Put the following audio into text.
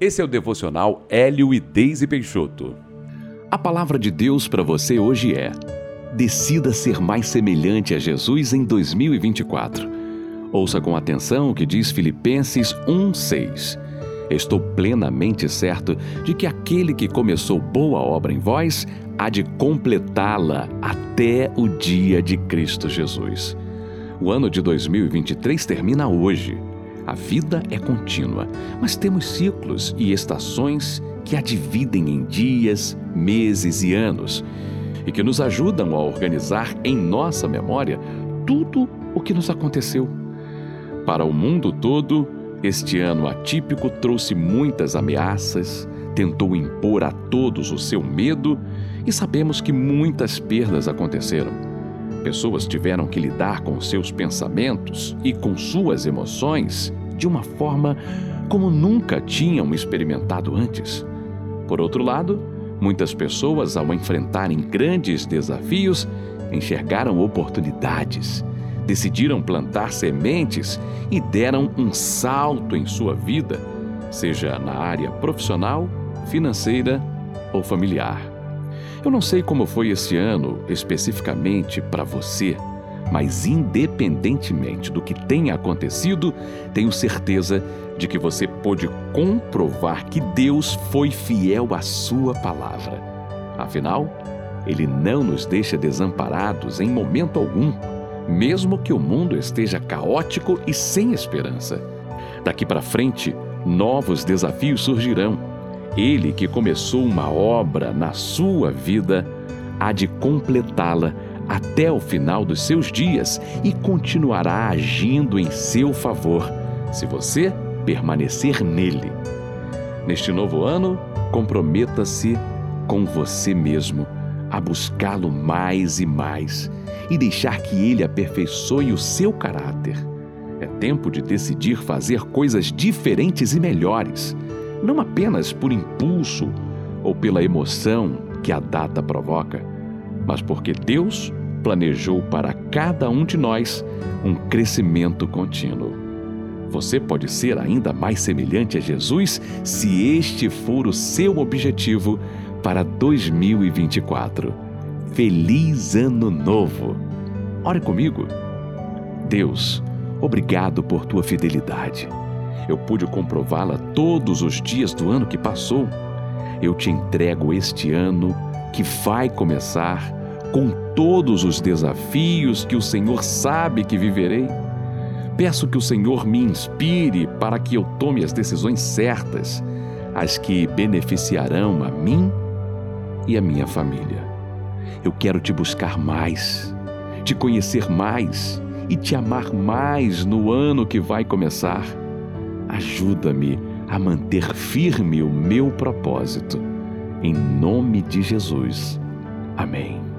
Esse é o devocional Hélio e Deise Peixoto. A palavra de Deus para você hoje é: decida ser mais semelhante a Jesus em 2024. Ouça com atenção o que diz Filipenses 1:6. Estou plenamente certo de que aquele que começou boa obra em vós há de completá-la até o dia de Cristo Jesus. O ano de 2023 termina hoje. A vida é contínua, mas temos ciclos e estações que a dividem em dias, meses e anos e que nos ajudam a organizar em nossa memória tudo o que nos aconteceu. Para o mundo todo, este ano atípico trouxe muitas ameaças, tentou impor a todos o seu medo e sabemos que muitas perdas aconteceram. Pessoas tiveram que lidar com seus pensamentos e com suas emoções de uma forma como nunca tinham experimentado antes. Por outro lado, muitas pessoas, ao enfrentarem grandes desafios, enxergaram oportunidades, decidiram plantar sementes e deram um salto em sua vida, seja na área profissional, financeira ou familiar. Eu não sei como foi esse ano especificamente para você, mas independentemente do que tenha acontecido, tenho certeza de que você pôde comprovar que Deus foi fiel à Sua palavra. Afinal, Ele não nos deixa desamparados em momento algum, mesmo que o mundo esteja caótico e sem esperança. Daqui para frente, novos desafios surgirão ele que começou uma obra na sua vida há de completá-la até o final dos seus dias e continuará agindo em seu favor, se você permanecer nele. Neste novo ano, comprometa-se com você mesmo a buscá-lo mais e mais e deixar que ele aperfeiçoe o seu caráter. É tempo de decidir fazer coisas diferentes e melhores não apenas por impulso ou pela emoção que a data provoca, mas porque Deus planejou para cada um de nós um crescimento contínuo. Você pode ser ainda mais semelhante a Jesus se este for o seu objetivo para 2024. Feliz Ano Novo! Ore comigo. Deus, obrigado por tua fidelidade eu pude comprová-la todos os dias do ano que passou. Eu te entrego este ano que vai começar com todos os desafios que o Senhor sabe que viverei. Peço que o Senhor me inspire para que eu tome as decisões certas, as que beneficiarão a mim e a minha família. Eu quero te buscar mais, te conhecer mais e te amar mais no ano que vai começar ajuda-me a manter firme o meu propósito. Em nome de Jesus. Amém.